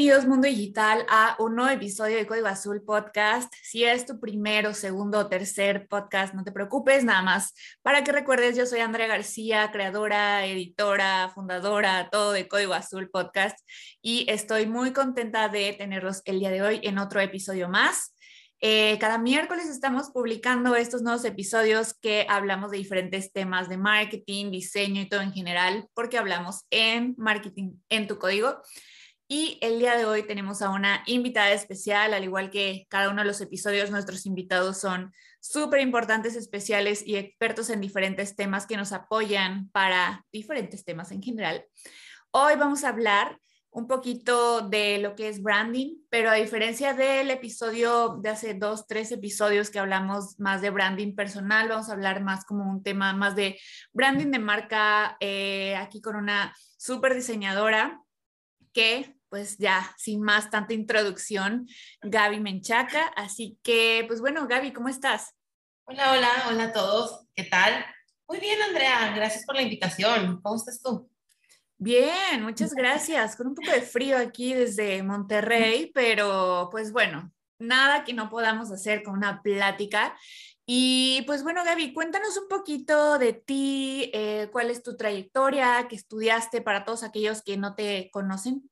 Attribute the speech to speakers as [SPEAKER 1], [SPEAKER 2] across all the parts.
[SPEAKER 1] Bienvenidos Mundo Digital a un nuevo episodio de Código Azul Podcast. Si es tu primero, segundo o tercer podcast, no te preocupes, nada más para que recuerdes, yo soy Andrea García, creadora, editora, fundadora, todo de Código Azul Podcast y estoy muy contenta de tenerlos el día de hoy en otro episodio más. Eh, cada miércoles estamos publicando estos nuevos episodios que hablamos de diferentes temas de marketing, diseño y todo en general, porque hablamos en marketing en tu código. Y el día de hoy tenemos a una invitada especial, al igual que cada uno de los episodios, nuestros invitados son súper importantes, especiales y expertos en diferentes temas que nos apoyan para diferentes temas en general. Hoy vamos a hablar un poquito de lo que es branding, pero a diferencia del episodio de hace dos, tres episodios que hablamos más de branding personal, vamos a hablar más como un tema más de branding de marca, eh, aquí con una súper diseñadora que pues ya sin más tanta introducción, Gaby Menchaca. Así que, pues bueno, Gaby, ¿cómo estás?
[SPEAKER 2] Hola, hola, hola a todos. ¿Qué tal? Muy bien, Andrea. Gracias por la invitación. ¿Cómo estás tú?
[SPEAKER 1] Bien, muchas gracias. Con un poco de frío aquí desde Monterrey, pero pues bueno, nada que no podamos hacer con una plática. Y pues bueno, Gaby, cuéntanos un poquito de ti, eh, cuál es tu trayectoria, qué estudiaste para todos aquellos que no te conocen.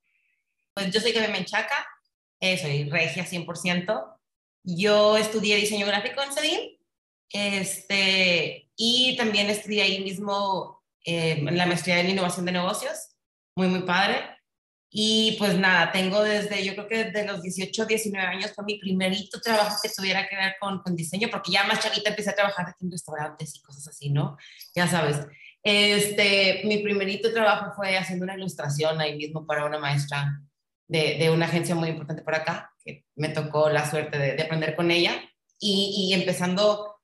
[SPEAKER 2] Pues yo soy Gaby Menchaca, eh, soy regia 100%. Yo estudié diseño gráfico en CEDIM este, y también estudié ahí mismo eh, la maestría en innovación de negocios, muy, muy padre. Y pues nada, tengo desde, yo creo que desde los 18, 19 años fue mi primerito trabajo que tuviera que ver con, con diseño, porque ya más chavita empecé a trabajar en restaurantes y cosas así, ¿no? Ya sabes. Este, mi primerito trabajo fue haciendo una ilustración ahí mismo para una maestra de, de, una agencia muy importante por acá, que me tocó la suerte de, de aprender con ella y, y empezando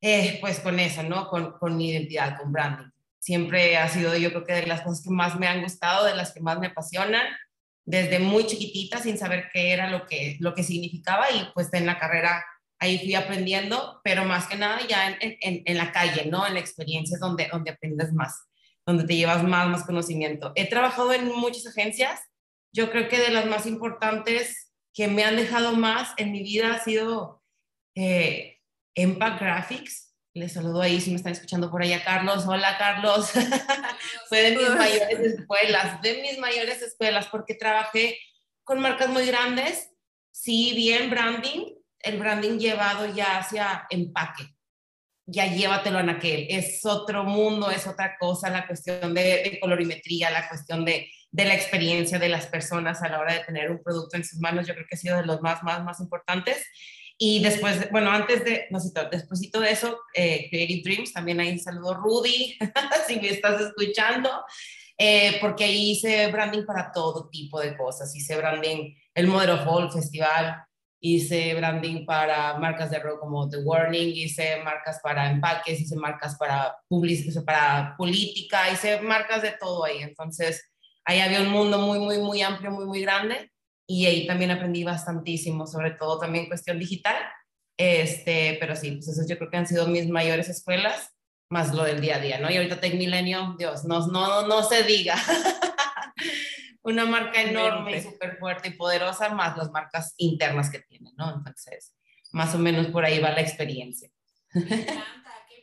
[SPEAKER 2] eh, pues con eso, ¿no? Con, con, mi identidad, con branding. Siempre ha sido yo creo que de las cosas que más me han gustado, de las que más me apasionan, desde muy chiquitita sin saber qué era lo que, lo que significaba y pues en la carrera ahí fui aprendiendo, pero más que nada ya en, en, en la calle, ¿no? En la experiencia donde, donde aprendes más, donde te llevas más, más conocimiento. He trabajado en muchas agencias, yo creo que de las más importantes que me han dejado más en mi vida ha sido eh, Empac Graphics. Les saludo ahí si me están escuchando por allá, Carlos. Hola, Carlos. Fue de mis mayores escuelas, de mis mayores escuelas, porque trabajé con marcas muy grandes. Sí, bien branding, el branding llevado ya hacia empaque. Ya llévatelo en aquel. Es otro mundo, es otra cosa, la cuestión de, de colorimetría, la cuestión de, de la experiencia de las personas a la hora de tener un producto en sus manos, yo creo que ha sido de los más, más, más importantes. Y después, bueno, antes de, no sé, despuésito de eso, eh, Creative Dreams, también ahí saludo Rudy, si me estás escuchando, eh, porque ahí hice branding para todo tipo de cosas. Hice branding, el Model of All Festival, hice branding para marcas de rock como The Warning, hice marcas para empaques, hice marcas para publicidad, para política, hice marcas de todo ahí. Entonces, ahí había un mundo muy, muy, muy amplio, muy, muy grande y ahí también aprendí bastantísimo, sobre todo también cuestión digital. Este, pero sí, pues esos yo creo que han sido mis mayores escuelas, más lo del día a día, ¿no? Y ahorita Tech Milenio, Dios, no, no, no se diga. Una marca enorme y súper fuerte y poderosa, más las marcas internas que tiene, ¿no? Entonces, más o menos por ahí va la experiencia.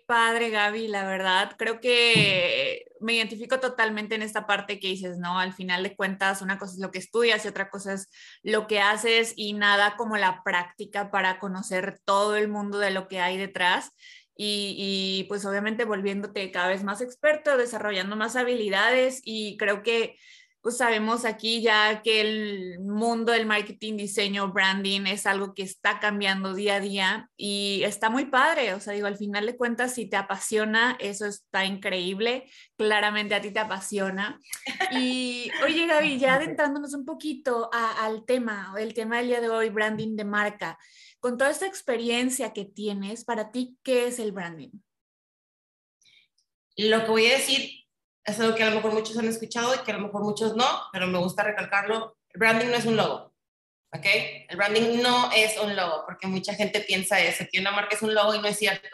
[SPEAKER 1] padre, Gaby, la verdad. Creo que me identifico totalmente en esta parte que dices, ¿no? Al final de cuentas, una cosa es lo que estudias y otra cosa es lo que haces y nada como la práctica para conocer todo el mundo de lo que hay detrás. Y, y pues obviamente volviéndote cada vez más experto, desarrollando más habilidades y creo que pues sabemos aquí ya que el mundo del marketing, diseño, branding es algo que está cambiando día a día y está muy padre. O sea, digo, al final de cuentas, si te apasiona, eso está increíble. Claramente a ti te apasiona. Y oye, Gaby, ya adentrándonos un poquito al tema, el tema del día de hoy, branding de marca. Con toda esta experiencia que tienes, para ti, ¿qué es el branding?
[SPEAKER 2] Lo que voy a decir es algo que a lo mejor muchos han escuchado y que a lo mejor muchos no, pero me gusta recalcarlo. El branding no es un logo, ¿ok? El branding no es un logo, porque mucha gente piensa eso, que una marca es un logo y no es cierto.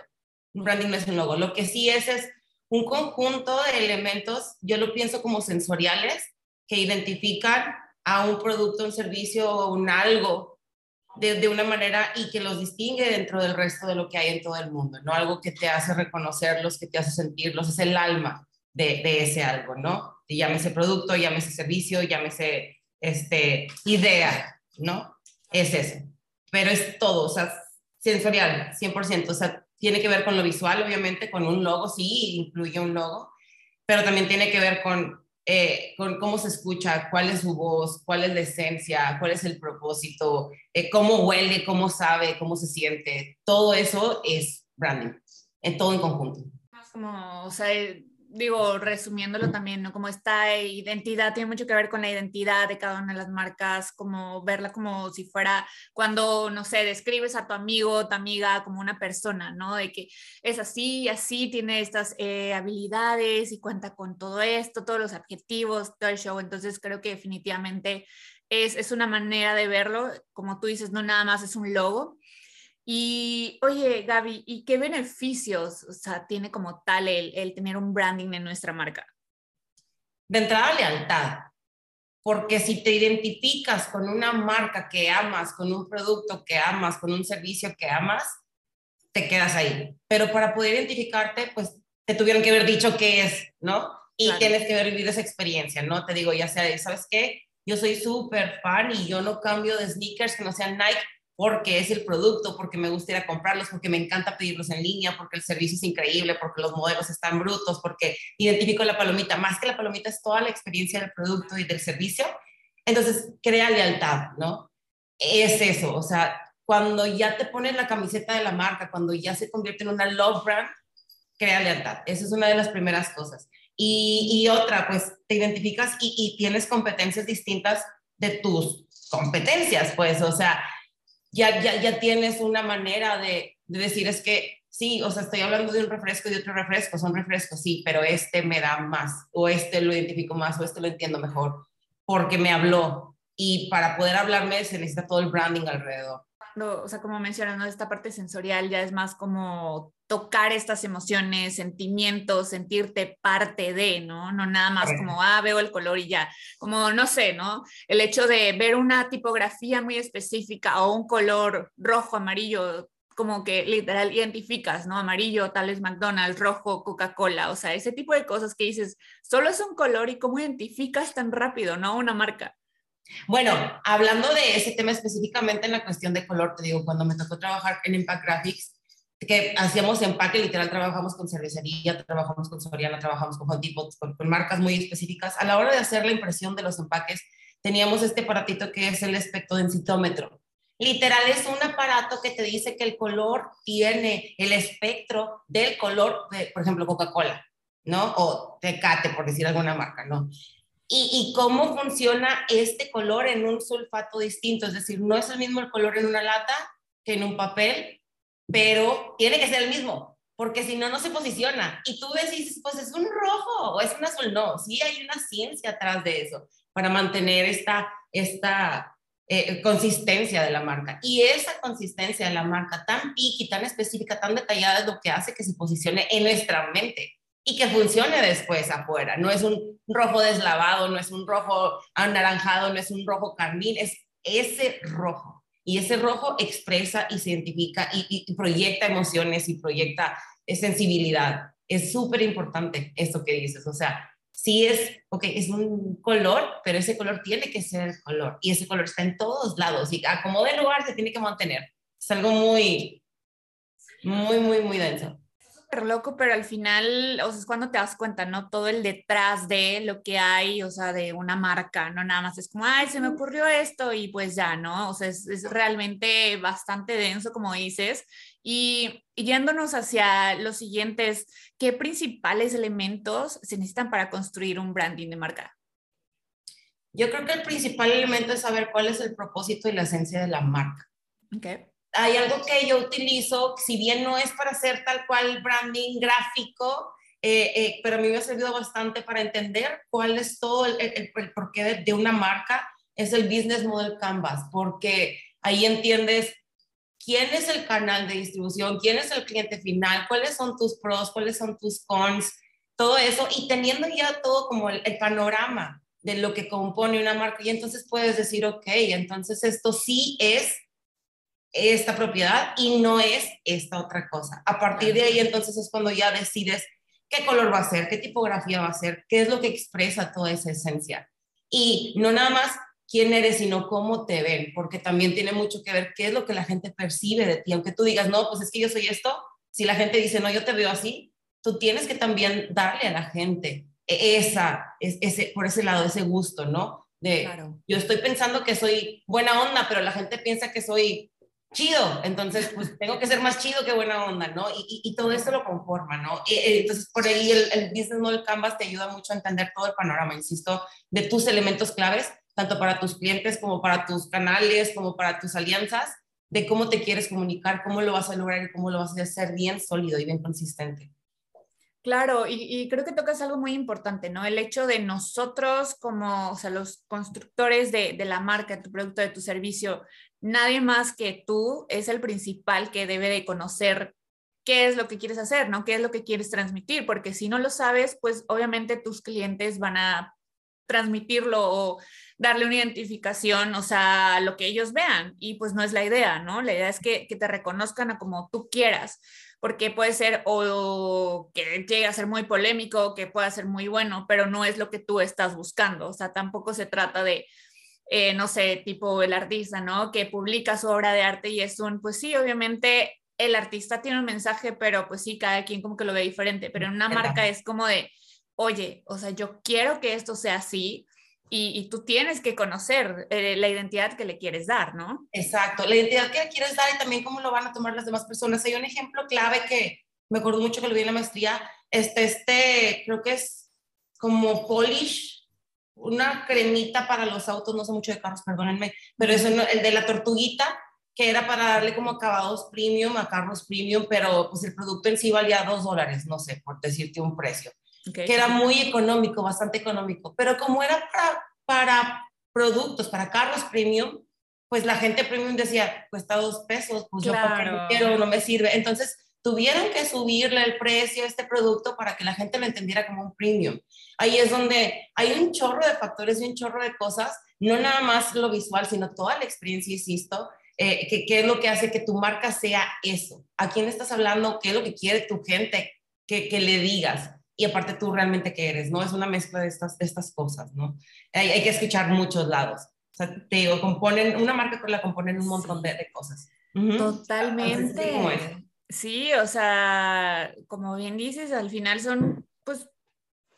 [SPEAKER 2] Un branding no es un logo. Lo que sí es es un conjunto de elementos, yo lo pienso como sensoriales, que identifican a un producto, un servicio o un algo de, de, una manera y que los distingue dentro del resto de lo que hay en todo el mundo, ¿no? Algo que te hace reconocerlos, que te hace sentirlos, es el alma de, ese algo, ¿no? Y llámese producto, llámese servicio, llámese este, idea, ¿no? Es eso. Pero es todo, o sea, sensorial, 100%. O sea, tiene que ver con lo visual, obviamente, con un logo, sí, incluye un logo, pero también tiene que ver con, eh, con cómo se escucha, cuál es su voz, cuál es la esencia, cuál es el propósito, eh, cómo huele, cómo sabe, cómo se siente. Todo eso es branding, en todo en conjunto.
[SPEAKER 1] Como, o sea, digo, resumiéndolo también, ¿no? Como esta identidad tiene mucho que ver con la identidad de cada una de las marcas, como verla como si fuera cuando, no sé, describes a tu amigo, tu amiga como una persona, ¿no? De que es así así, tiene estas eh, habilidades y cuenta con todo esto, todos los adjetivos, todo el show. Entonces creo que definitivamente es, es una manera de verlo, como tú dices, no nada más es un logo, y oye, Gaby, ¿y qué beneficios o sea, tiene como tal el, el tener un branding en nuestra marca?
[SPEAKER 2] De entrada, lealtad. Porque si te identificas con una marca que amas, con un producto que amas, con un servicio que amas, te quedas ahí. Pero para poder identificarte, pues te tuvieron que haber dicho qué es, ¿no? Y tienes que haber vivido esa experiencia, ¿no? Te digo, ya sea, ¿sabes qué? Yo soy súper fan y yo no cambio de sneakers que no sean Nike porque es el producto, porque me gusta ir a comprarlos, porque me encanta pedirlos en línea, porque el servicio es increíble, porque los modelos están brutos, porque identifico la palomita, más que la palomita es toda la experiencia del producto y del servicio. Entonces, crea lealtad, ¿no? Es eso, o sea, cuando ya te pones la camiseta de la marca, cuando ya se convierte en una love brand, crea lealtad. Esa es una de las primeras cosas. Y, otra, pues te identificas y, y tienes competencias distintas de tus competencias, pues, o sea, ya, ya, ya tienes una manera de, de decir, es que sí, o sea, estoy hablando de un refresco y de otro refresco, son refrescos, sí, pero este me da más, o este lo identifico más, o este lo entiendo mejor, porque me habló. Y para poder hablarme se necesita todo el branding alrededor.
[SPEAKER 1] O sea, como mencionas, esta parte sensorial ya es más como tocar estas emociones, sentimientos, sentirte parte de, ¿no? No nada más como, ah, veo el color y ya. Como, no sé, ¿no? El hecho de ver una tipografía muy específica o un color rojo, amarillo, como que literal identificas, ¿no? Amarillo, tal es McDonald's, rojo, Coca-Cola, o sea, ese tipo de cosas que dices, solo es un color y cómo identificas tan rápido, ¿no? Una marca.
[SPEAKER 2] Bueno, hablando de ese tema específicamente en la cuestión de color, te digo, cuando me tocó trabajar en Impact Graphics, que hacíamos empaque, literal, trabajamos con cervecería, trabajamos con Soriana, trabajamos con Home Depot, con, marcas muy específicas. A la hora de hacer la impresión de los empaques, teníamos este aparatito que es el espectrodensitómetro. Literal, es un aparato que te dice que el color tiene el espectro del color de, por ejemplo, Coca-Cola, ¿no? O Tecate, por decir alguna marca, ¿no? Y, cómo funciona este color en un sulfato distinto, es decir, no es el mismo el color en una lata que en un papel, pero tiene que ser el mismo, porque si no, no se posiciona. Y tú ves y dices, pues es un rojo o es un azul. No, sí hay una ciencia atrás de eso para mantener esta, esta eh, consistencia de la marca. Y esa consistencia de la marca tan piqui, tan específica, tan detallada es lo que hace que se posicione en nuestra mente y que funcione después afuera. No es un rojo deslavado, no es un rojo anaranjado, no es un rojo carmín, es ese rojo y ese rojo expresa y se identifica y, proyecta emociones y proyecta eh, sensibilidad. Es súper importante esto que dices, o sea, sí es, ok, es un color, pero ese color tiene que ser el color y ese color está en todos lados y a como de lugar se tiene que mantener. Es algo muy, muy, muy, muy denso
[SPEAKER 1] loco, pero al final, o sea, es cuando te das cuenta, ¿no? Todo el detrás de lo que hay, o sea, de una marca, no nada más es como, ay, se me ocurrió esto y pues ya, ¿no? O sea, es, es realmente bastante denso, como dices. Y, yéndonos hacia los siguientes, ¿qué principales elementos se necesitan para construir un branding de marca?
[SPEAKER 2] Yo creo que el principal elemento es saber cuál es el propósito y la esencia de la marca.
[SPEAKER 1] Okay.
[SPEAKER 2] Hay algo que yo utilizo, si bien no es para hacer tal cual branding gráfico, eh, eh, pero a mí me ha servido bastante para entender cuál es todo el, el, el porqué de, una marca, es el Business Model Canvas, porque ahí entiendes quién es el canal de distribución, quién es el cliente final, cuáles son tus pros, cuáles son tus cons, todo eso, y teniendo ya todo como el, el panorama de lo que compone una marca, y entonces puedes decir, ok, entonces esto sí es esta propiedad y no es esta otra cosa. A partir de ahí entonces es cuando ya decides qué color va a ser, qué tipografía va a ser, qué es lo que expresa toda esa esencia. Y no nada más quién eres, sino cómo te ven, porque también tiene mucho que ver qué es lo que la gente percibe de ti. Aunque tú digas, no, pues es que yo soy esto, si la gente dice, no, yo te veo así, tú tienes que también darle a la gente esa, ese, por ese lado, ese gusto, ¿no? De, claro. yo estoy pensando que soy buena onda, pero la gente piensa que soy chido, entonces pues tengo que ser más chido que buena onda, ¿no? Y, y, y todo esto lo conforma, ¿no? Y, entonces por ahí el, el Business Model Canvas te ayuda mucho a entender todo el panorama, insisto, de tus elementos claves, tanto para tus clientes como para tus canales, como para tus alianzas, de cómo te quieres comunicar, cómo lo vas a lograr y cómo lo vas a hacer bien sólido y bien consistente.
[SPEAKER 1] Claro, y, y, creo que tocas algo muy importante, ¿no? El hecho de nosotros como, o sea, los constructores de, de, la marca, de tu producto, de tu servicio, nadie más que tú es el principal que debe de conocer qué es lo que quieres hacer, ¿no? ¿Qué es lo que quieres transmitir? Porque si no lo sabes, pues obviamente tus clientes van a transmitirlo o darle una identificación, o sea, lo que ellos vean. Y pues no es la idea, ¿no? La idea es que, te reconozcan a como tú quieras porque puede ser o que llegue a ser muy polémico, que pueda ser muy bueno, pero no es lo que tú estás buscando. O sea, tampoco se trata de, eh, no sé, tipo el artista, ¿no? Que publica su obra de arte y es un, pues sí, obviamente el artista tiene un mensaje, pero pues sí, cada quien como que lo ve diferente, pero en una marca es como de, oye, o sea, yo quiero que esto sea así, y, y, tú tienes que conocer eh, la identidad que le quieres dar, ¿no?
[SPEAKER 2] Exacto, la identidad que le quieres dar y también cómo lo van a tomar las demás personas. Hay un ejemplo clave que me acuerdo mucho que lo vi en la maestría, este, este, creo que es como polish, una cremita para los autos, no sé mucho de carros, perdónenme, pero es el de la tortuguita, que era para darle como acabados premium a carros premium, pero pues el producto en sí valía dos dólares, no sé, por decirte un precio. Okay. que era muy económico, bastante económico. Pero como era para, para productos, para carros premium, pues la gente premium decía, cuesta dos pesos, pues claro. yo no quiero, no me sirve. Entonces tuvieron que subirle el precio a este producto para que la gente lo entendiera como un premium. Ahí es donde hay un chorro de factores y un chorro de cosas, no nada más lo visual, sino toda la experiencia, insisto, eh, que, que, es lo que hace que tu marca sea eso. ¿A quién estás hablando? ¿Qué es lo que quiere tu gente que, que le digas? y aparte tú realmente qué eres, ¿no? Es una mezcla de estas, de estas cosas, ¿no? Hay, hay, que escuchar muchos lados. O sea, te digo, componen, una marca la componen un montón de, de cosas.
[SPEAKER 1] Uh -huh. Totalmente. Entonces, sí, o sea, como bien dices, al final son, pues,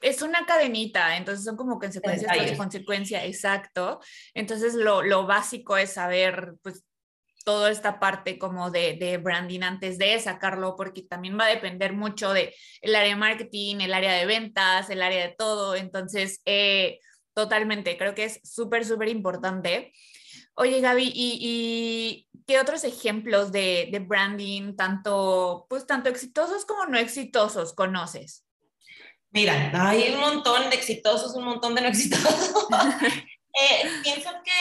[SPEAKER 1] es una cadenita, entonces son como consecuencias tras consecuencia, exacto. Entonces, lo, lo básico es saber, pues, toda esta parte como de, de, branding antes de sacarlo, porque también va a depender mucho de el área de marketing, el área de ventas, el área de todo. Entonces, eh, totalmente, creo que es súper, súper importante. Oye, Gaby, ¿y, ¿y, qué otros ejemplos de, de, branding, tanto, pues, tanto exitosos como no exitosos, conoces?
[SPEAKER 2] Mira, hay un montón de exitosos, un montón de no exitosos. eh, pienso que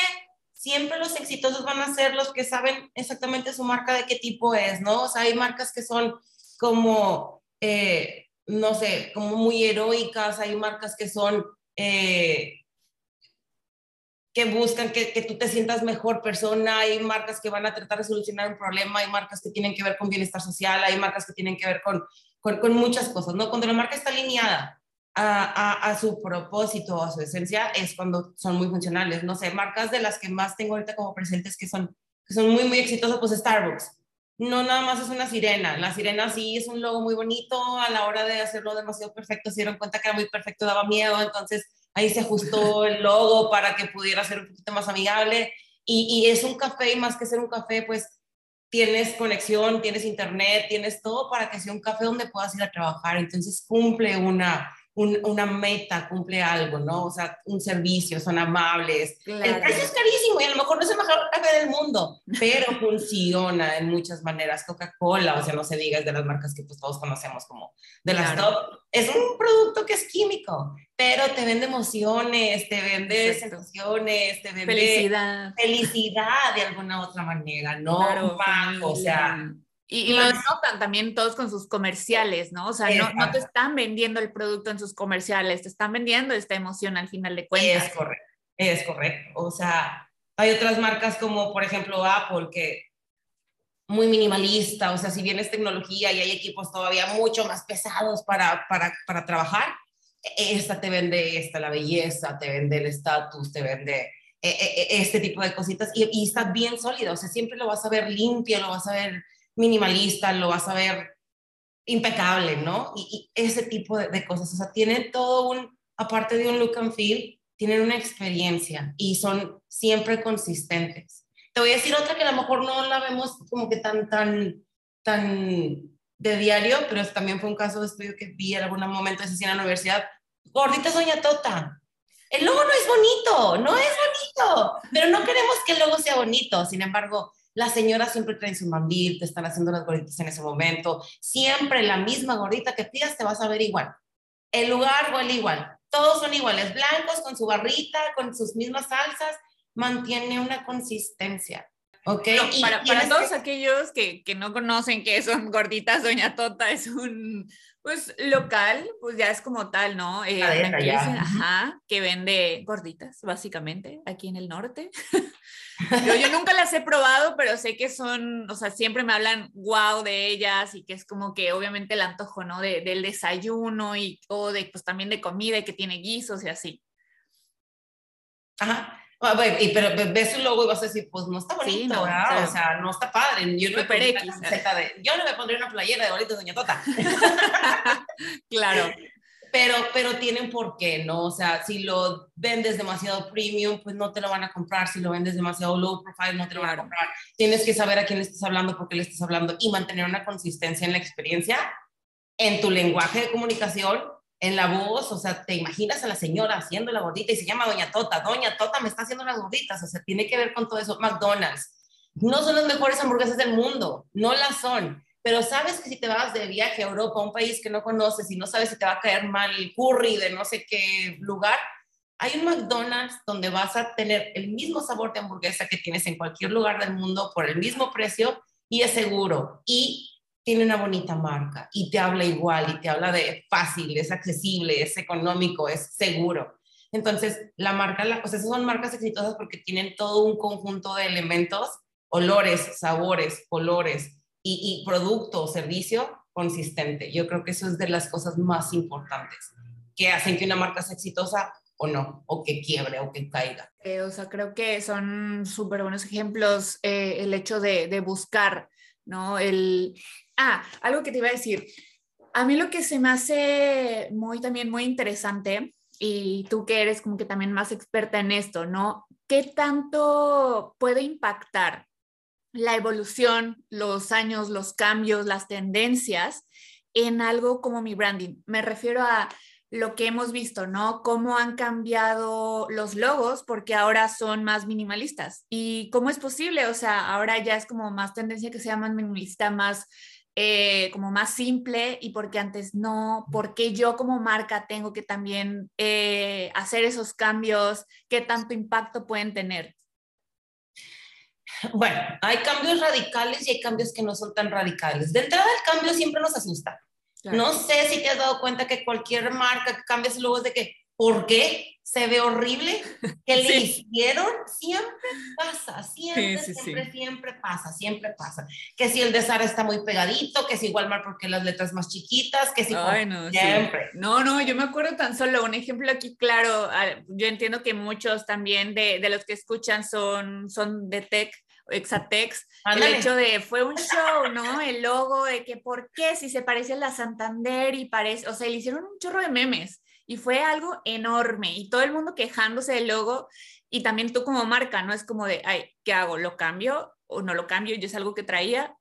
[SPEAKER 2] siempre los exitosos van a ser los que saben exactamente su marca de qué tipo es, ¿no? O sea, hay marcas que son como, eh, no sé, como muy heroicas, hay marcas que son, eh, que buscan que, que, tú te sientas mejor persona, hay marcas que van a tratar de solucionar un problema, hay marcas que tienen que ver con bienestar social, hay marcas que tienen que ver con, con, con muchas cosas, ¿no? Cuando la marca está alineada a, a, a, su propósito, a su esencia, es cuando son muy funcionales. No sé, marcas de las que más tengo ahorita como presentes que son, que son muy, muy exitosas, pues Starbucks. no nada más es una sirena. La sirena sí es un logo muy bonito. A la hora de hacerlo demasiado perfecto, se dieron cuenta que era muy perfecto, daba miedo. Entonces ahí se ajustó el logo para que pudiera ser un poquito más amigable. Y, y es un café, y más que ser un café, pues tienes conexión, tienes internet, tienes todo para que sea un café donde puedas ir a trabajar. Entonces cumple una, una meta, cumple algo, ¿no? O sea, un servicio, son amables. El precio es carísimo y a lo mejor no es el mejor café del mundo, pero funciona en muchas maneras. Coca-Cola, o sea, no se diga, es de las marcas que pues, todos conocemos como de las top. Es un producto que es químico, pero te vende emociones, te vende sensaciones, te vende
[SPEAKER 1] felicidad.
[SPEAKER 2] Felicidad de alguna otra manera, ¿no? Claro, o sea
[SPEAKER 1] y, lo notan también todos con sus comerciales, ¿no? O sea, no, no, te están vendiendo el producto en sus comerciales, te están vendiendo esta emoción al final de cuentas.
[SPEAKER 2] Es correcto, es correcto. O sea, hay otras marcas como, por ejemplo, Apple, que muy minimalista, o sea, si bien es tecnología y hay equipos todavía mucho más pesados para, para, para trabajar, esta te vende esta, la belleza, te vende el estatus, te vende eh, eh, este tipo de cositas y, y está bien sólido, o sea, siempre lo vas a ver limpio, lo vas a ver minimalista, lo vas a ver impecable, ¿no? Y, ese tipo de, cosas, o sea, tienen todo un, aparte de un look and feel, tienen una experiencia y son siempre consistentes. Te voy a decir otra que a lo mejor no la vemos como que tan, tan, tan de diario, pero también fue un caso de estudio que vi en algún momento de en la universidad. Gordita Doña Tota. El logo no es bonito, no es bonito, pero no queremos que el logo sea bonito. Sin embargo, las señoras siempre traen su mandil, te están haciendo las gorditas en ese momento. Siempre la misma gordita que pidas te vas a ver igual. El lugar huele igual. Todos son iguales, blancos, con su barrita, con sus mismas salsas. Mantiene una consistencia. ¿Ok?
[SPEAKER 1] para, para todos aquellos que, que, no conocen qué son gorditas, Doña Tota es un pues local, pues ya es como tal, ¿no?
[SPEAKER 2] Eh, ajá,
[SPEAKER 1] que vende gorditas, básicamente, aquí en el norte. Yo, nunca las he probado, pero sé que son, o sea, siempre me hablan wow de ellas y que es como que obviamente el antojo, ¿no? De, del desayuno y o de, pues también de comida y que tiene guisos y así.
[SPEAKER 2] Ajá. Ah, y, pero ves su logo y vas a decir, pues no está bonito, no, o, sea, no está padre. Yo no, me X, de, yo no me pondría una playera de bolitos Doña Tota.
[SPEAKER 1] claro
[SPEAKER 2] pero, pero tienen por qué, ¿no? O sea, si lo vendes demasiado premium, pues no te lo van a comprar. Si lo vendes demasiado low profile, no te lo van a comprar. Tienes que saber a quién le estás hablando, por qué le estás hablando y mantener una consistencia en la experiencia, en tu lenguaje de comunicación, en la voz. O sea, te imaginas a la señora haciendo la gordita y se llama Doña Tota. Doña Tota me está haciendo las gorditas. O sea, tiene que ver con todo eso. McDonald's. No son las mejores hamburguesas del mundo. No las son pero sabes que si te vas de viaje a Europa, a un país que no conoces y no sabes si te va a caer mal el curry de no sé qué lugar, hay un McDonald's donde vas a tener el mismo sabor de hamburguesa que tienes en cualquier lugar del mundo por el mismo precio y es seguro y tiene una bonita marca y te habla igual y te habla de fácil, es accesible, es económico, es seguro. Entonces, la marca, la, pues esas son marcas exitosas porque tienen todo un conjunto de elementos, olores, sabores, colores, y, producto o servicio consistente. Yo creo que eso es de las cosas más importantes que hacen que una marca sea exitosa o no, o que quiebre o que caiga.
[SPEAKER 1] Eh, o sea, creo que son súper buenos ejemplos eh, el hecho de, de, buscar, ¿no? El... Ah, algo que te iba a decir. A mí lo que se me hace muy también muy interesante, y tú que eres como que también más experta en esto, ¿no? ¿Qué tanto puede impactar la evolución, los años, los cambios, las tendencias en algo como mi branding. Me refiero a lo que hemos visto, ¿no? Cómo han cambiado los logos porque ahora son más minimalistas. ¿Y cómo es posible? O sea, ahora ya es como más tendencia que sea más minimalista, más eh, como más simple y porque antes no, porque yo como marca tengo que también eh, hacer esos cambios, qué tanto impacto pueden tener.
[SPEAKER 2] Bueno, hay cambios radicales y hay cambios que no son tan radicales. De entrada, el cambio siempre nos asusta. No sé si te has dado cuenta que cualquier marca que cambia su logo es de que, ¿por qué? Se ve horrible. ¿Qué le hicieron? Siempre pasa, siempre, siempre, siempre pasa, siempre pasa. Que si el de Sara está muy pegadito, que si Walmart porque las letras más chiquitas, que si
[SPEAKER 1] no, siempre. No, no, yo me acuerdo tan solo un ejemplo aquí claro. Yo entiendo que muchos también de, de los que escuchan son, son de tech Exatex, el
[SPEAKER 2] Ándale.
[SPEAKER 1] hecho de, fue un show, ¿no? El logo de que, ¿por qué? Si se parece a la Santander y parece, o sea, le hicieron un chorro de memes y fue algo enorme y todo el mundo quejándose del logo y también tú como marca, ¿no? Es como de, ay, ¿qué hago? ¿Lo cambio o no lo cambio? Yo es algo que traía.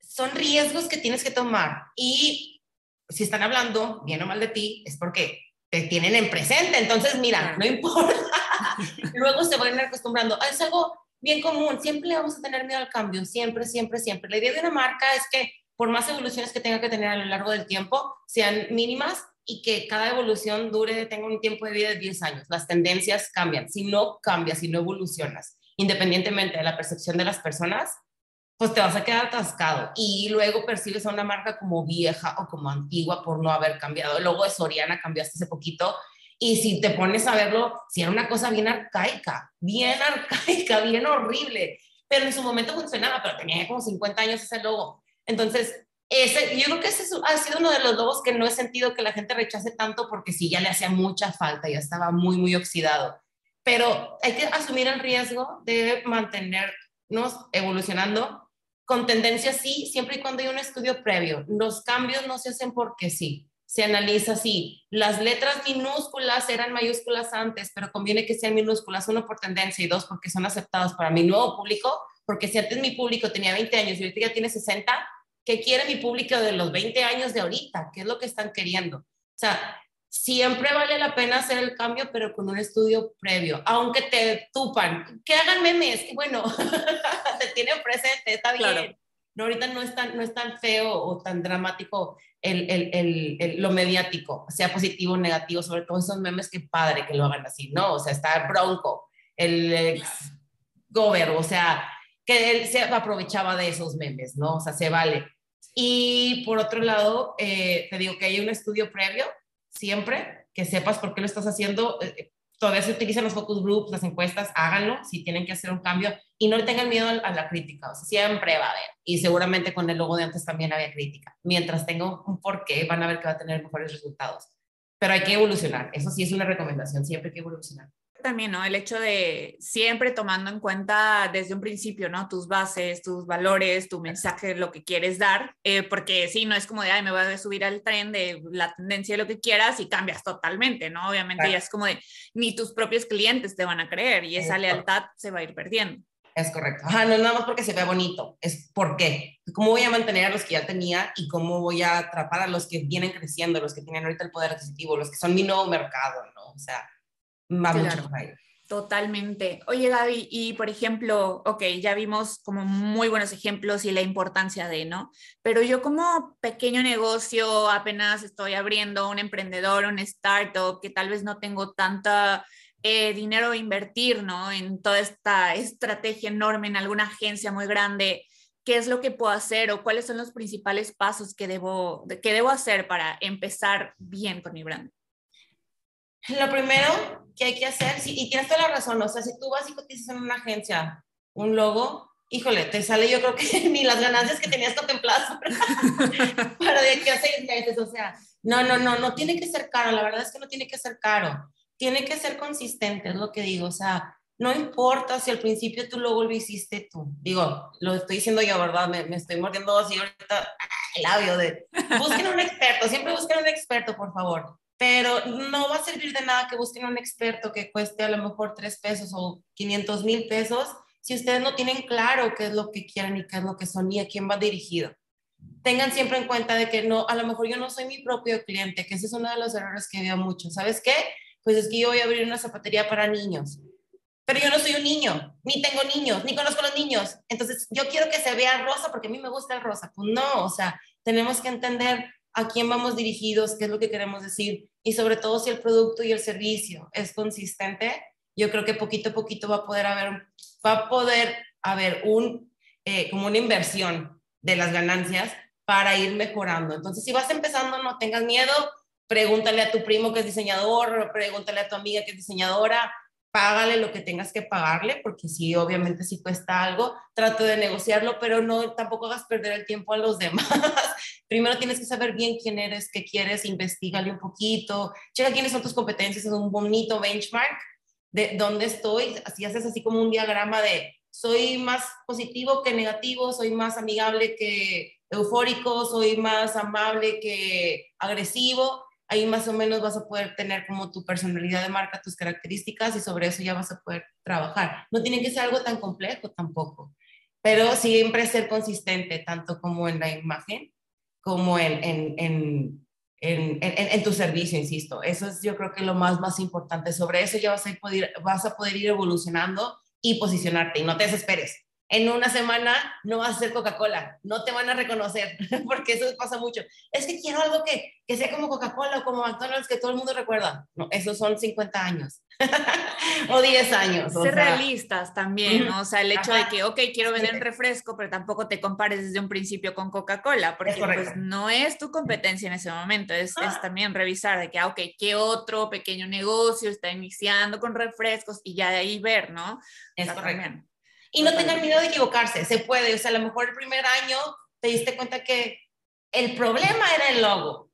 [SPEAKER 2] Son riesgos que tienes que tomar y si están hablando bien o mal de ti es porque te tienen en presente, entonces mira, no importa. Luego se van a ir acostumbrando. Es algo bien común, siempre vamos a tener miedo al cambio, siempre, siempre, siempre. La idea de una marca es que por más evoluciones que tenga que tener a lo largo del tiempo, sean mínimas y que cada evolución dure, tenga un tiempo de vida de 10 años. Las tendencias cambian. Si no cambias, si no evolucionas, independientemente de la percepción de las personas, pues te vas a quedar atascado y luego percibes a una marca como vieja o como antigua por no haber cambiado. El logo de Soriana cambiaste hace poquito y si te pones a verlo, si era una cosa bien arcaica, bien arcaica, bien horrible, pero en su momento funcionaba, pero tenía como 50 años ese logo. Entonces, ese, yo creo que ese es- ha sido uno de los logos que no he sentido que la gente rechace tanto porque sí, ya le hacía mucha falta, ya estaba muy, muy oxidado. Pero hay que asumir el riesgo de mantenernos evolucionando con tendencia sí, siempre y cuando hay un estudio previo. Los cambios no se hacen porque sí, se analiza así. Las letras minúsculas eran mayúsculas antes, pero conviene que sean minúsculas, uno por tendencia y dos porque son aceptados para mi nuevo público, porque si antes mi público tenía 20 años y ahorita ya tiene 60, ¿qué quiere mi público de los 20 años de ahorita? ¿Qué es lo que están queriendo? O sea, siempre vale la pena hacer el cambio, pero con un estudio previo, aunque te tupan, que hagan memes, bueno, te tienen presente, está bien. No, ahorita no es tan, no es tan feo o tan dramático el, el, el, lo mediático, sea positivo o negativo, sobre todo esos memes, que padre que lo hagan así, ¿no? O sea, está Bronco, el ex Gober, o sea, que él se aprovechaba de esos memes, ¿no? O sea, se vale. Y por otro lado, eh, te digo que hay un estudio previo, siempre, que sepas por qué lo estás haciendo. eh, todavía se utilizan los focus groups, las encuestas, háganlo si tienen que hacer un cambio y no le tengan miedo a, la crítica, o sea, siempre va a haber. Y seguramente con el logo de antes también había crítica. Mientras tenga un porqué, van a ver que va a tener mejores resultados. Pero hay que evolucionar, eso sí es una recomendación, siempre hay que evolucionar.
[SPEAKER 1] También, ¿no? El hecho de siempre tomando en cuenta desde un principio, ¿no? Tus bases, tus valores, tu mensaje, lo que quieres dar, eh, porque sí, no es como de, ay, me voy a subir al tren de la tendencia de lo que quieras y cambias totalmente, ¿no? Obviamente
[SPEAKER 2] Claro.
[SPEAKER 1] ya es como de, ni tus propios clientes te van a creer y esa
[SPEAKER 2] Exacto.
[SPEAKER 1] lealtad se va a ir perdiendo.
[SPEAKER 2] Es correcto. Ajá, no es nada más porque se vea bonito, es por qué. ¿Cómo voy a mantener a los que ya tenía y cómo voy a atrapar a los que vienen creciendo, los que tienen ahorita el poder adquisitivo, los que son mi nuevo mercado, ¿no? O sea, va
[SPEAKER 1] Claro.
[SPEAKER 2] mucho por ahí.
[SPEAKER 1] Totalmente. Oye, Gaby, y por ejemplo, ok, ya vimos como muy buenos ejemplos y la importancia de, ¿no? Pero yo como pequeño negocio, apenas estoy abriendo un emprendedor, un startup, que tal vez no tengo tanta eh, dinero a invertir, ¿no? En toda esta estrategia enorme, en alguna agencia muy grande. ¿Qué es lo que puedo hacer o cuáles son los principales pasos que debo, que debo hacer para empezar bien con mi brand?
[SPEAKER 2] Lo primero que hay que hacer, y tienes toda la razón, o sea, si tú vas y cotizas en una agencia un logo, híjole, te sale yo creo que ni las ganancias que tenías contempladas para, para de aquí a seis meses, o sea, no, no, no, no tiene que ser caro, la verdad es que no tiene que ser caro, tiene que ser consistente, es lo que digo, o sea, no importa si al principio tu logo lo hiciste tú, digo, lo estoy diciendo yo, ¿verdad? Me, me estoy mordiendo así ahorita ah, el labio de, busquen un experto, siempre busquen un experto, por favor, pero no va a servir de nada que busquen un experto que cueste a lo mejor 3 pesos o 500 mil pesos si ustedes no tienen claro qué es lo que quieren y qué es lo que son y a quién va dirigido. Tengan siempre en cuenta de que no, a lo mejor yo no soy mi propio cliente, que ese es uno de los errores que veo mucho. ¿Sabes qué? Pues es que yo voy a abrir una zapatería para niños, pero yo no soy un niño, ni tengo niños, ni conozco a los niños. Entonces yo quiero que se vea rosa porque a mí me gusta el rosa. Pues no, o sea, tenemos que entender a quién vamos dirigidos, qué es lo que queremos decir y sobre todo si el producto y el servicio es consistente, yo creo que poquito a poquito va a poder haber, va a poder haber un, eh, como una inversión de las ganancias para ir mejorando. Entonces, si vas empezando, no tengas miedo, pregúntale a tu primo que es diseñador, pregúntale a tu amiga que es diseñadora, págale lo que tengas que pagarle, porque sí, obviamente sí cuesta algo, trato de negociarlo, pero no, tampoco hagas perder el tiempo a los demás. Primero tienes que saber bien quién eres, qué quieres, investigale un poquito, checa quiénes son tus competencias, es un bonito benchmark de dónde estoy, así haces así como un diagrama de soy más positivo que negativo, soy más amigable que eufórico, soy más amable que agresivo. Ahí más o menos vas a poder tener como tu personalidad de marca, tus características y sobre eso ya vas a poder trabajar. No tiene que ser algo tan complejo tampoco, pero siempre ser consistente, tanto como en la imagen como en, en, en en, tu servicio, insisto. Eso es yo creo que lo más, más importante. Sobre eso ya vas a, poder, vas a poder ir evolucionando y posicionarte y no te desesperes. En una semana no vas a ser Coca-Cola, no te van a reconocer, porque eso pasa mucho. Es que quiero algo que, que sea como Coca-Cola o como McDonald's, que todo el mundo recuerda. No, esos son 50 años o 10 años.
[SPEAKER 1] Ser realistas también, ¿no? O sea, el hecho de que, ok, quiero vender un refresco, pero tampoco te compares desde un principio con Coca-Cola, porque pues, no es tu competencia en ese momento, es, es, ah. también revisar de que, ah, ok, ¿qué otro pequeño negocio está iniciando con refrescos? Y ya de ahí ver, ¿no?
[SPEAKER 2] Es correcto. Y no tengan miedo de equivocarse, se puede, o sea, a lo mejor el primer año te diste cuenta que el problema era el logo,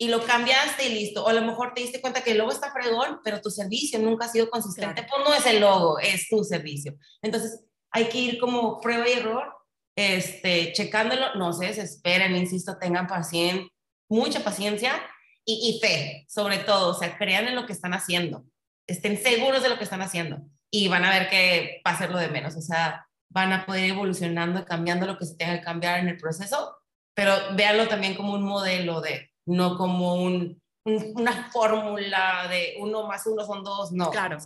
[SPEAKER 2] y lo cambiaste y listo. O a lo mejor te diste cuenta que el logo está fregón, pero tu servicio nunca ha sido consistente. Pues no es el logo, es tu servicio. Entonces hay que ir como prueba y error, este, checándolo. No se desesperen, insisto, tengan paciencia, mucha paciencia y, y fe, sobre todo. O sea, crean en lo que están haciendo. Estén seguros de lo que están haciendo y van a ver que va a ser lo de menos. O sea, van a poder ir evolucionando, cambiando lo que se tenga que cambiar en el proceso, pero véanlo también como un modelo de no como un, una fórmula de uno más uno son dos, no.
[SPEAKER 1] Claro.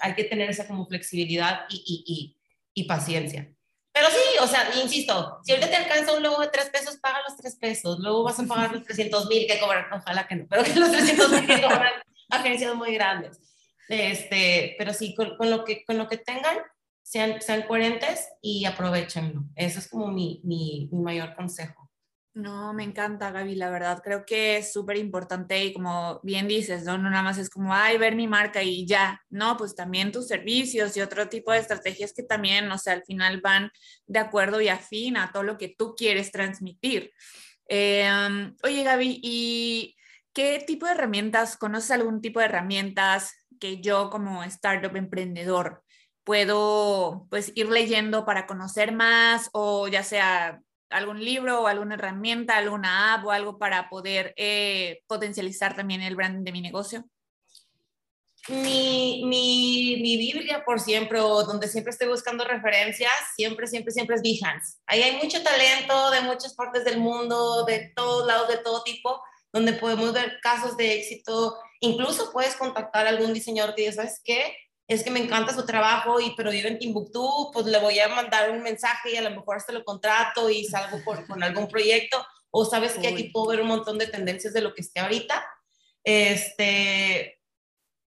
[SPEAKER 2] hay que tener esa como flexibilidad y, y, y, paciencia. Pero sí, o sea, insisto, si ahorita te alcanza un logo de tres pesos, paga los tres pesos. Luego vas a pagar los 300 mil que cobran, ojalá que no, pero que los 300 mil que cobran agencias muy grandes. Este, pero sí, con, con, lo que, con lo que tengan, sean, sean coherentes y aprovechenlo. Eso es como mi, mi, mi mayor consejo.
[SPEAKER 1] No, me encanta, Gaby, la verdad. Creo que es súper importante y como bien dices, ¿no? No nada más es como, ay, ver mi marca y ya. No, pues también tus servicios y otro tipo de estrategias que también, o sea, al final van de acuerdo y afín a todo lo que tú quieres transmitir. Em, oye, Gaby, ¿y qué tipo de herramientas, conoces algún tipo de herramientas que yo como startup emprendedor puedo pues ir leyendo para conocer más o ya sea algún libro o alguna herramienta, alguna app o algo para poder eh, potencializar también el branding de mi negocio?
[SPEAKER 2] Mi, mi, mi, Biblia por siempre o donde siempre estoy buscando referencias, siempre, siempre, siempre es Behance. Ahí hay mucho talento de muchas partes del mundo, de todos lados, de todo tipo, donde podemos ver casos de éxito. Incluso puedes contactar a algún diseñador que diga, ¿sabes qué? es que me encanta su trabajo y pero vive en Timbuktu, pues le voy a mandar un mensaje y a lo mejor hasta lo contrato y salgo con, con algún proyecto o sabes que aquí puedo ver un montón de tendencias de lo que esté ahorita. Este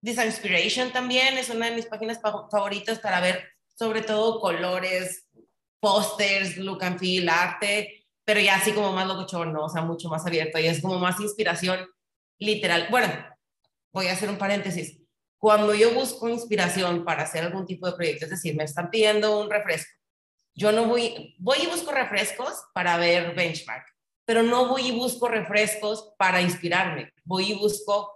[SPEAKER 2] Design Inspiration también es una de mis páginas favoritas para ver sobre todo colores, pósters, look and feel, arte, pero ya así como más locochón, ¿no? O sea, mucho más abierto y es como más inspiración literal. Bueno, voy a hacer un paréntesis. Cuando yo busco inspiración para hacer algún tipo de proyecto, es decir, me están pidiendo un refresco, yo no voy, voy y busco refrescos para ver benchmark, pero no voy y busco refrescos para inspirarme, voy y busco,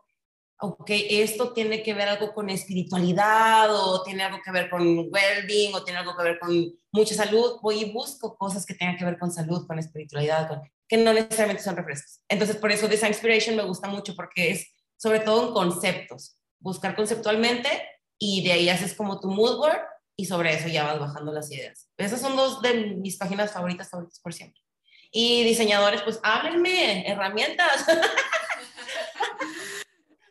[SPEAKER 2] ok, esto tiene que ver algo con espiritualidad o tiene algo que ver con well-being o tiene algo que ver con mucha salud, voy y busco cosas que tengan que ver con salud, con espiritualidad, que no necesariamente son refrescos. Entonces, por eso Design Inspiration me gusta mucho porque es sobre todo en conceptos buscar conceptualmente y de ahí haces como tu mood board y sobre eso ya vas bajando las ideas. Esas son dos de mis páginas favoritas, favoritas por siempre. Y diseñadores, pues háblenme, herramientas.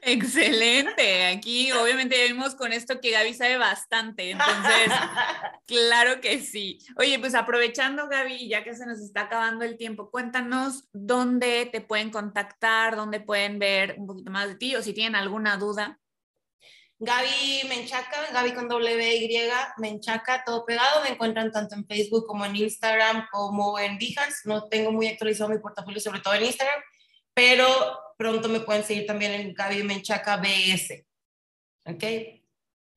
[SPEAKER 1] Excelente. Aquí obviamente vimos con esto que Gaby sabe bastante, entonces, claro que sí. Oye, pues aprovechando Gaby, ya que se nos está acabando el tiempo, cuéntanos dónde te pueden contactar, dónde pueden ver un poquito más de ti o si tienen alguna duda.
[SPEAKER 2] Gaby Menchaca, Gaby con W-Y, Menchaca, todo pegado. Me encuentran tanto en Facebook como en Instagram como en Behance. No tengo muy actualizado mi portafolio, sobre todo en Instagram, pero pronto me pueden seguir también en Gaby Menchaca BS. ¿Ok?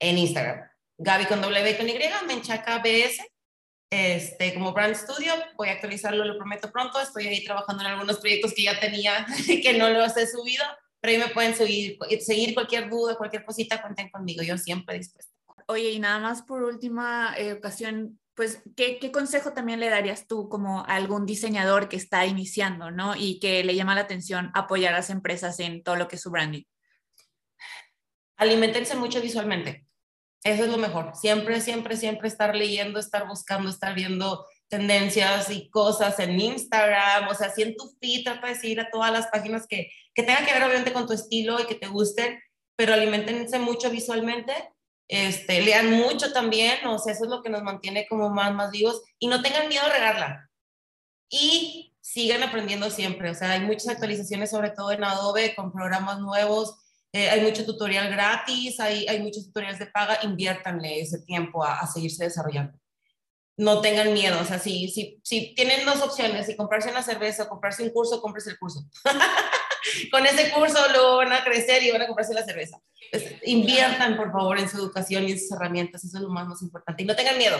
[SPEAKER 2] En Instagram. Gaby con W con Y, Menchaca BS. Este, como Brand Studio, voy a actualizarlo, lo prometo pronto. Estoy ahí trabajando en algunos proyectos que ya tenía que no los he subido pero ahí me pueden seguir, seguir cualquier duda, cualquier cosita, cuenten conmigo, yo siempre dispuesta.
[SPEAKER 1] Oye, y nada más por última eh, ocasión, pues, ¿qué, ¿qué, consejo también le darías tú como a algún diseñador que está iniciando, ¿no? Y que le llama la atención apoyar a las empresas en todo lo que es su branding.
[SPEAKER 2] Alimentense mucho visualmente. Eso es lo mejor. Siempre, siempre, siempre estar leyendo, estar buscando, estar viendo tendencias y cosas en Instagram, o sea, si en tu feed trata de seguir a todas las páginas que, que tengan que ver obviamente con tu estilo y que te gusten, pero alimentense mucho visualmente, este, lean mucho también, o sea, eso es lo que nos mantiene como más, más vivos, y no tengan miedo a regarla. Y sigan aprendiendo siempre, o sea, hay muchas actualizaciones, sobre todo en Adobe, con programas nuevos, eh, hay mucho tutorial gratis, hay, hay muchos tutoriales de paga, inviértanle ese tiempo a, a seguirse desarrollando no tengan miedo. O sea, si, si, si tienen dos opciones, si comprarse una cerveza o comprarse un curso, cómprese el curso. Con ese curso luego van a crecer y van a comprarse la cerveza. inviertan, por favor, en su educación y en sus herramientas. Eso es lo más, más importante. Y no tengan miedo.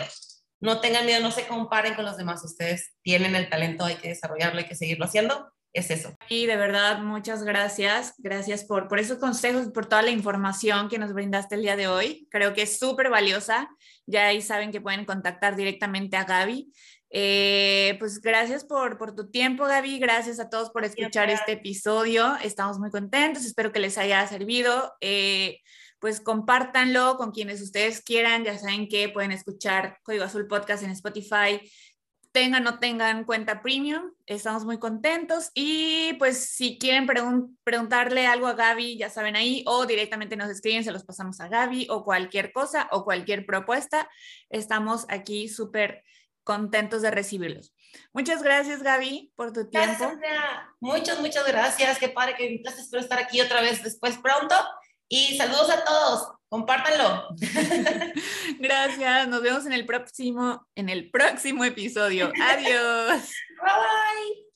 [SPEAKER 2] No tengan miedo, no se comparen con los demás. Ustedes tienen el talento, hay que desarrollarlo, hay que seguirlo haciendo es eso.
[SPEAKER 1] Y de verdad, muchas gracias. Gracias por, por esos consejos, por toda la información que nos brindaste el día de hoy. Creo que es súper valiosa. Ya ahí saben que pueden contactar directamente a Gaby. Eh, pues gracias por, por, tu tiempo, Gaby. Gracias a todos por escuchar este episodio. Estamos muy contentos. Espero que les haya servido. Eh, pues compártanlo con quienes ustedes quieran. Ya saben que pueden escuchar Código Azul Podcast en Spotify, tengan o no tengan cuenta premium, estamos muy contentos. Y pues si quieren preguntarle algo a Gaby, ya saben ahí, o directamente nos escriben, se los pasamos a Gaby o cualquier cosa o cualquier propuesta, estamos aquí súper contentos de recibirlos. Muchas gracias Gaby por tu tiempo.
[SPEAKER 2] Gracias, muchas, muchas gracias, qué padre que invitaste, espero estar aquí otra vez después pronto. Y saludos a todos, compártanlo.
[SPEAKER 1] Gracias, nos vemos en el próximo, en el próximo episodio. Adiós.
[SPEAKER 2] Bye.